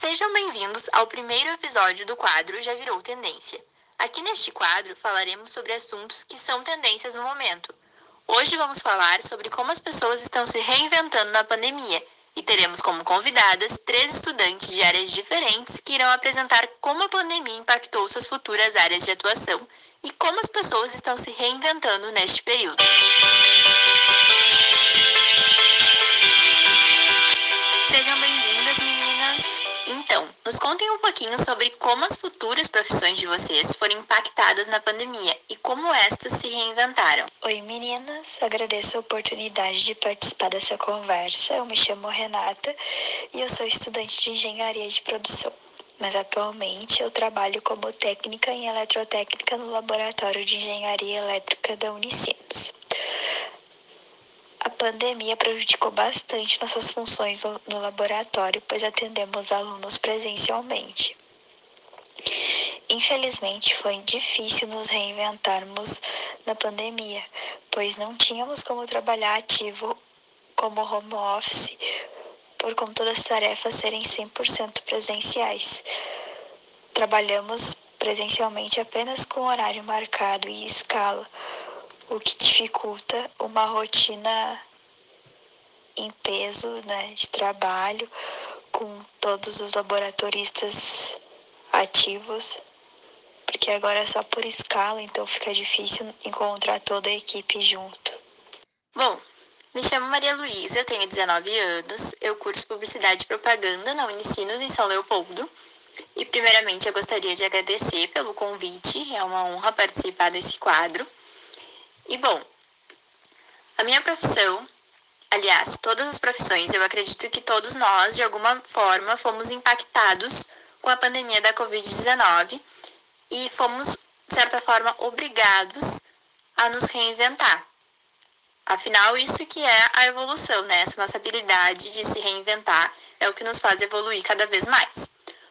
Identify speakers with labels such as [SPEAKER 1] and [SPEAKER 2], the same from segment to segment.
[SPEAKER 1] Sejam bem-vindos ao primeiro episódio do quadro Já Virou Tendência. Aqui neste quadro falaremos sobre assuntos que são tendências no momento. Hoje vamos falar sobre como as pessoas estão se reinventando na pandemia e teremos como convidadas três estudantes de áreas diferentes que irão apresentar como a pandemia impactou suas futuras áreas de atuação e como as pessoas estão se reinventando neste período. Nos contem um pouquinho sobre como as futuras profissões de vocês foram impactadas na pandemia e como estas se reinventaram.
[SPEAKER 2] Oi, meninas! Agradeço a oportunidade de participar dessa conversa. Eu me chamo Renata e eu sou estudante de engenharia de produção. Mas atualmente eu trabalho como técnica em eletrotécnica no Laboratório de Engenharia Elétrica da Unicinos. Pandemia prejudicou bastante nossas funções no laboratório, pois atendemos alunos presencialmente. Infelizmente, foi difícil nos reinventarmos na pandemia, pois não tínhamos como trabalhar ativo como home office por conta das tarefas serem 100% presenciais. Trabalhamos presencialmente apenas com horário marcado e escala o que dificulta uma rotina em peso né, de trabalho com todos os laboratoristas ativos, porque agora é só por escala, então fica difícil encontrar toda a equipe junto.
[SPEAKER 1] Bom, me chamo Maria Luísa, eu tenho 19 anos, eu curso Publicidade e Propaganda na Unicinos em São Leopoldo. E primeiramente eu gostaria de agradecer pelo convite, é uma honra participar desse quadro. E bom, a minha profissão, aliás, todas as profissões, eu acredito que todos nós, de alguma forma, fomos impactados com a pandemia da Covid-19 e fomos, de certa forma, obrigados a nos reinventar. Afinal, isso que é a evolução, né? Essa nossa habilidade de se reinventar é o que nos faz evoluir cada vez mais.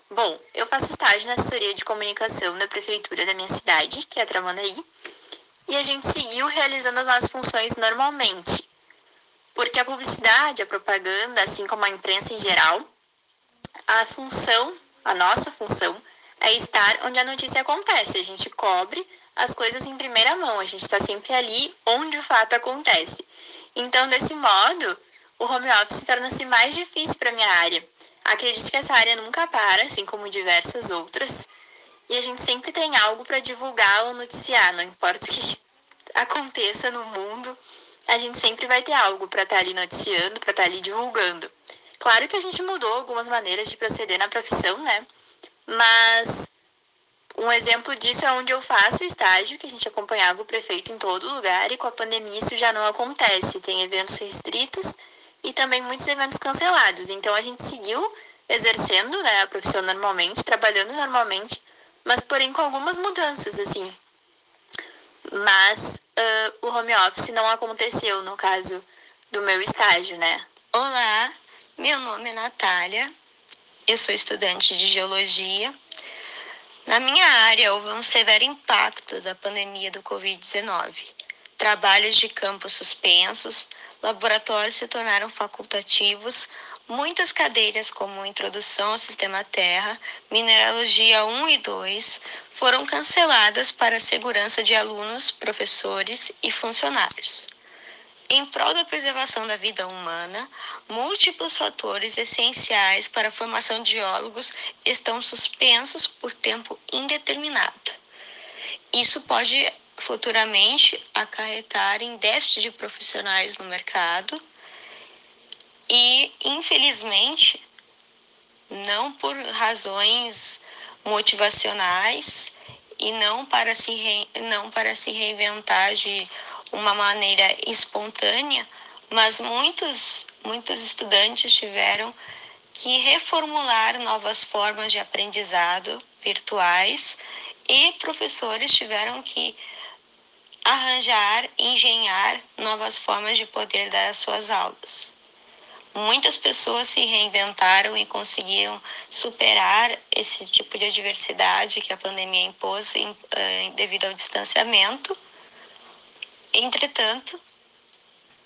[SPEAKER 1] Bom, eu faço estágio na assessoria de comunicação da prefeitura da minha cidade, que é Tramandaí, e a gente seguiu realizando as nossas funções normalmente. Porque a publicidade, a propaganda, assim como a imprensa em geral, a função, a nossa função, é estar onde a notícia acontece. A gente cobre as coisas em primeira mão, a gente está sempre ali onde o fato acontece. Então, desse modo, o home office torna-se mais difícil para minha área. Acredito que essa área nunca para, assim como diversas outras, e a gente sempre tem algo para divulgar ou noticiar, não importa o que aconteça no mundo, a gente sempre vai ter algo para estar tá ali noticiando, para estar tá ali divulgando. Claro que a gente mudou algumas maneiras de proceder na profissão, né? Mas um exemplo disso é onde eu faço o estágio, que a gente acompanhava o prefeito em todo lugar, e com a pandemia isso já não acontece. Tem eventos restritos e também muitos eventos cancelados. Então a gente seguiu exercendo né, a profissão normalmente, trabalhando normalmente, mas porém com algumas mudanças, assim. Mas uh, o home office não aconteceu no caso do meu estágio, né?
[SPEAKER 3] Olá, meu nome é Natália, eu sou estudante de geologia. Na minha área houve um severo impacto da pandemia do Covid-19. Trabalhos de campo suspensos, laboratórios se tornaram facultativos, Muitas cadeiras, como Introdução ao Sistema Terra, Mineralogia 1 e 2, foram canceladas para a segurança de alunos, professores e funcionários. Em prol da preservação da vida humana, múltiplos fatores essenciais para a formação de geólogos estão suspensos por tempo indeterminado. Isso pode futuramente acarretar em déficit de profissionais no mercado e, infelizmente, não por razões motivacionais e não para se, re... não para se reinventar de uma maneira espontânea, mas muitos, muitos estudantes tiveram que reformular novas formas de aprendizado virtuais e professores tiveram que arranjar, engenhar novas formas de poder dar as suas aulas. Muitas pessoas se reinventaram e conseguiram superar esse tipo de adversidade que a pandemia impôs em, uh, devido ao distanciamento. Entretanto,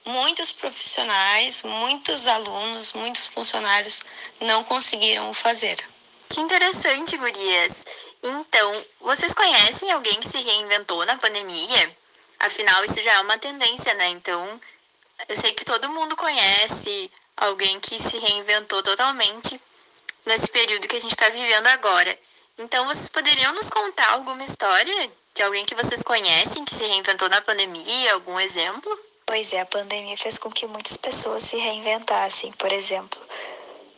[SPEAKER 3] muitos profissionais, muitos alunos, muitos funcionários não conseguiram o fazer.
[SPEAKER 1] Que interessante, gurias. Então, vocês conhecem alguém que se reinventou na pandemia? Afinal, isso já é uma tendência, né? Então, eu sei que todo mundo conhece alguém que se reinventou totalmente nesse período que a gente está vivendo agora. Então, vocês poderiam nos contar alguma história de alguém que vocês conhecem que se reinventou na pandemia? Algum exemplo?
[SPEAKER 2] Pois é, a pandemia fez com que muitas pessoas se reinventassem. Por exemplo,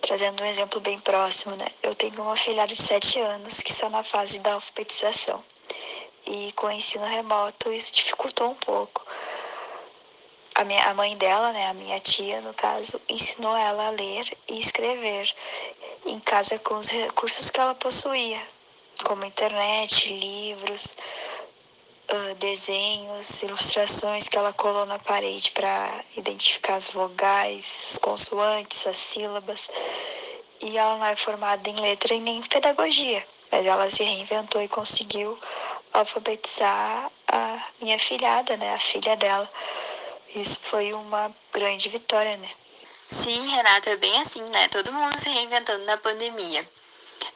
[SPEAKER 2] trazendo um exemplo bem próximo, né? Eu tenho uma filha de 7 anos que está na fase da alfabetização. E com o ensino remoto isso dificultou um pouco. A, minha, a mãe dela, né, a minha tia, no caso, ensinou ela a ler e escrever em casa com os recursos que ela possuía, como internet, livros, uh, desenhos, ilustrações que ela colou na parede para identificar as vogais, as consoantes, as sílabas. E ela não é formada em letra e nem em pedagogia, mas ela se reinventou e conseguiu alfabetizar a minha filhada, né, a filha dela. Isso foi uma grande vitória, né?
[SPEAKER 1] Sim, Renata, é bem assim, né? Todo mundo se reinventando na pandemia.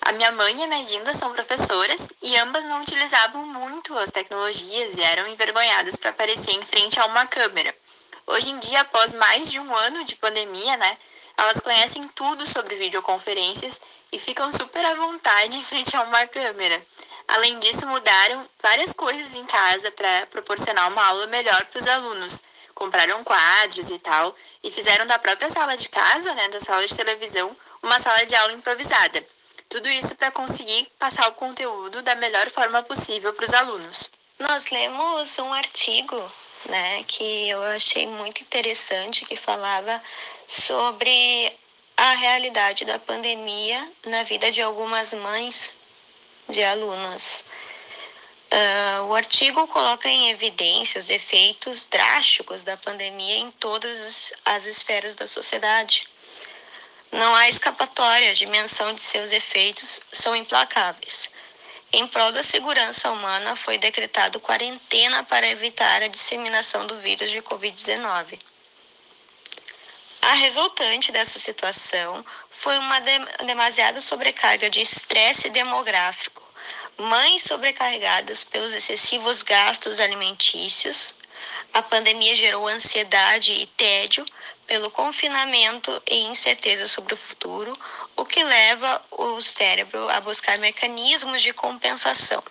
[SPEAKER 1] A minha mãe e a minha Dinda são professoras e ambas não utilizavam muito as tecnologias e eram envergonhadas para aparecer em frente a uma câmera. Hoje em dia, após mais de um ano de pandemia, né, elas conhecem tudo sobre videoconferências e ficam super à vontade em frente a uma câmera. Além disso, mudaram várias coisas em casa para proporcionar uma aula melhor para os alunos. Compraram quadros e tal, e fizeram da própria sala de casa, né, da sala de televisão, uma sala de aula improvisada. Tudo isso para conseguir passar o conteúdo da melhor forma possível para os alunos.
[SPEAKER 3] Nós lemos um artigo, né, que eu achei muito interessante, que falava sobre a realidade da pandemia na vida de algumas mães de alunos. Uh, o artigo coloca em evidência os efeitos drásticos da pandemia em todas as esferas da sociedade. Não há escapatória, a dimensão de seus efeitos são implacáveis. Em prol da segurança humana, foi decretado quarentena para evitar a disseminação do vírus de Covid-19. A resultante dessa situação foi uma de demasiada sobrecarga de estresse demográfico, mães sobrecarregadas pelos excessivos gastos alimentícios. A pandemia gerou ansiedade e tédio pelo confinamento e incerteza sobre o futuro, o que leva o cérebro a buscar mecanismos de compensação.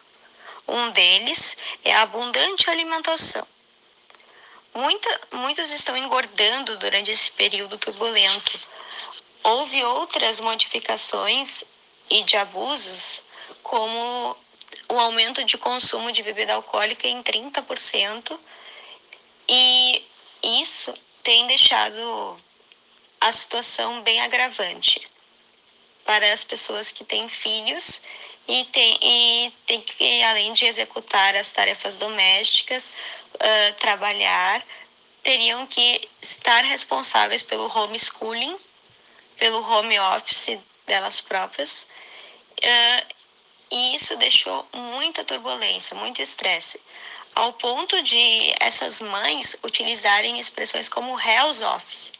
[SPEAKER 3] Um deles é a abundante alimentação. Muita, muitos estão engordando durante esse período turbulento. Houve outras modificações e de abusos, como o aumento de consumo de bebida alcoólica em 30%, e isso tem deixado a situação bem agravante para as pessoas que têm filhos e tem, e tem que, além de executar as tarefas domésticas, uh, trabalhar, teriam que estar responsáveis pelo homeschooling, pelo home office delas próprias. Uh, e isso deixou muita turbulência, muito estresse ao ponto de essas mães utilizarem expressões como Hell's Office.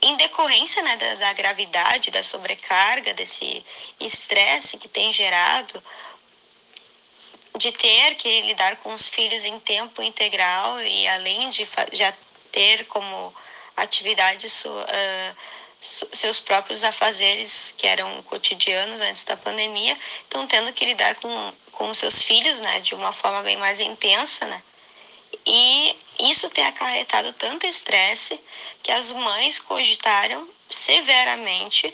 [SPEAKER 3] Em decorrência né, da, da gravidade, da sobrecarga, desse estresse que tem gerado, de ter que lidar com os filhos em tempo integral e além de já ter como atividade sua, uh, seus próprios afazeres que eram cotidianos antes da pandemia, estão tendo que lidar com com os seus filhos, né, de uma forma bem mais intensa, né? E isso tem acarretado tanto estresse que as mães cogitaram severamente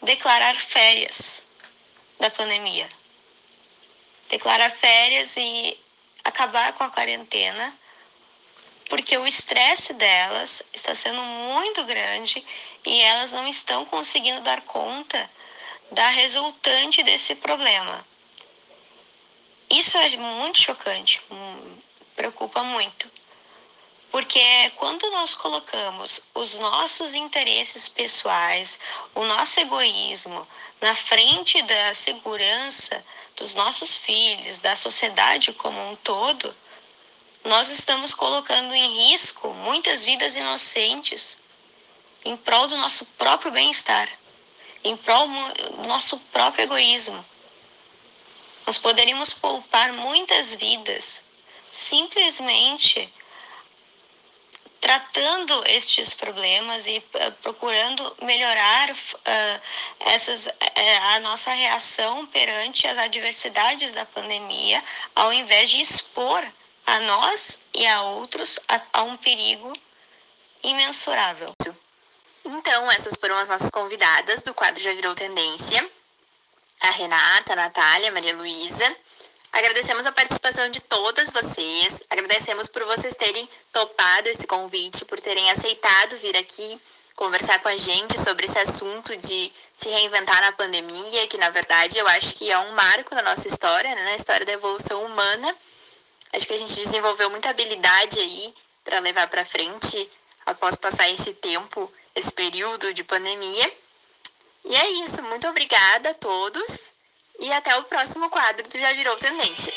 [SPEAKER 3] declarar férias da pandemia. Declarar férias e acabar com a quarentena, porque o estresse delas está sendo muito grande e elas não estão conseguindo dar conta da resultante desse problema. Isso é muito chocante, preocupa muito. Porque quando nós colocamos os nossos interesses pessoais, o nosso egoísmo na frente da segurança dos nossos filhos, da sociedade como um todo, nós estamos colocando em risco muitas vidas inocentes em prol do nosso próprio bem-estar, em prol do nosso próprio egoísmo. Nós poderíamos poupar muitas vidas simplesmente tratando estes problemas e uh, procurando melhorar uh, essas, uh, a nossa reação perante as adversidades da pandemia, ao invés de expor a nós e a outros a, a um perigo imensurável.
[SPEAKER 1] Então, essas foram as nossas convidadas do quadro Já Virou Tendência. A Renata, a Natália, a Maria Luísa. Agradecemos a participação de todas vocês, agradecemos por vocês terem topado esse convite, por terem aceitado vir aqui conversar com a gente sobre esse assunto de se reinventar na pandemia, que na verdade eu acho que é um marco na nossa história, né, na história da evolução humana. Acho que a gente desenvolveu muita habilidade aí para levar para frente após passar esse tempo, esse período de pandemia. E é isso, muito obrigada a todos e até o próximo quadro do Já Virou Tendência.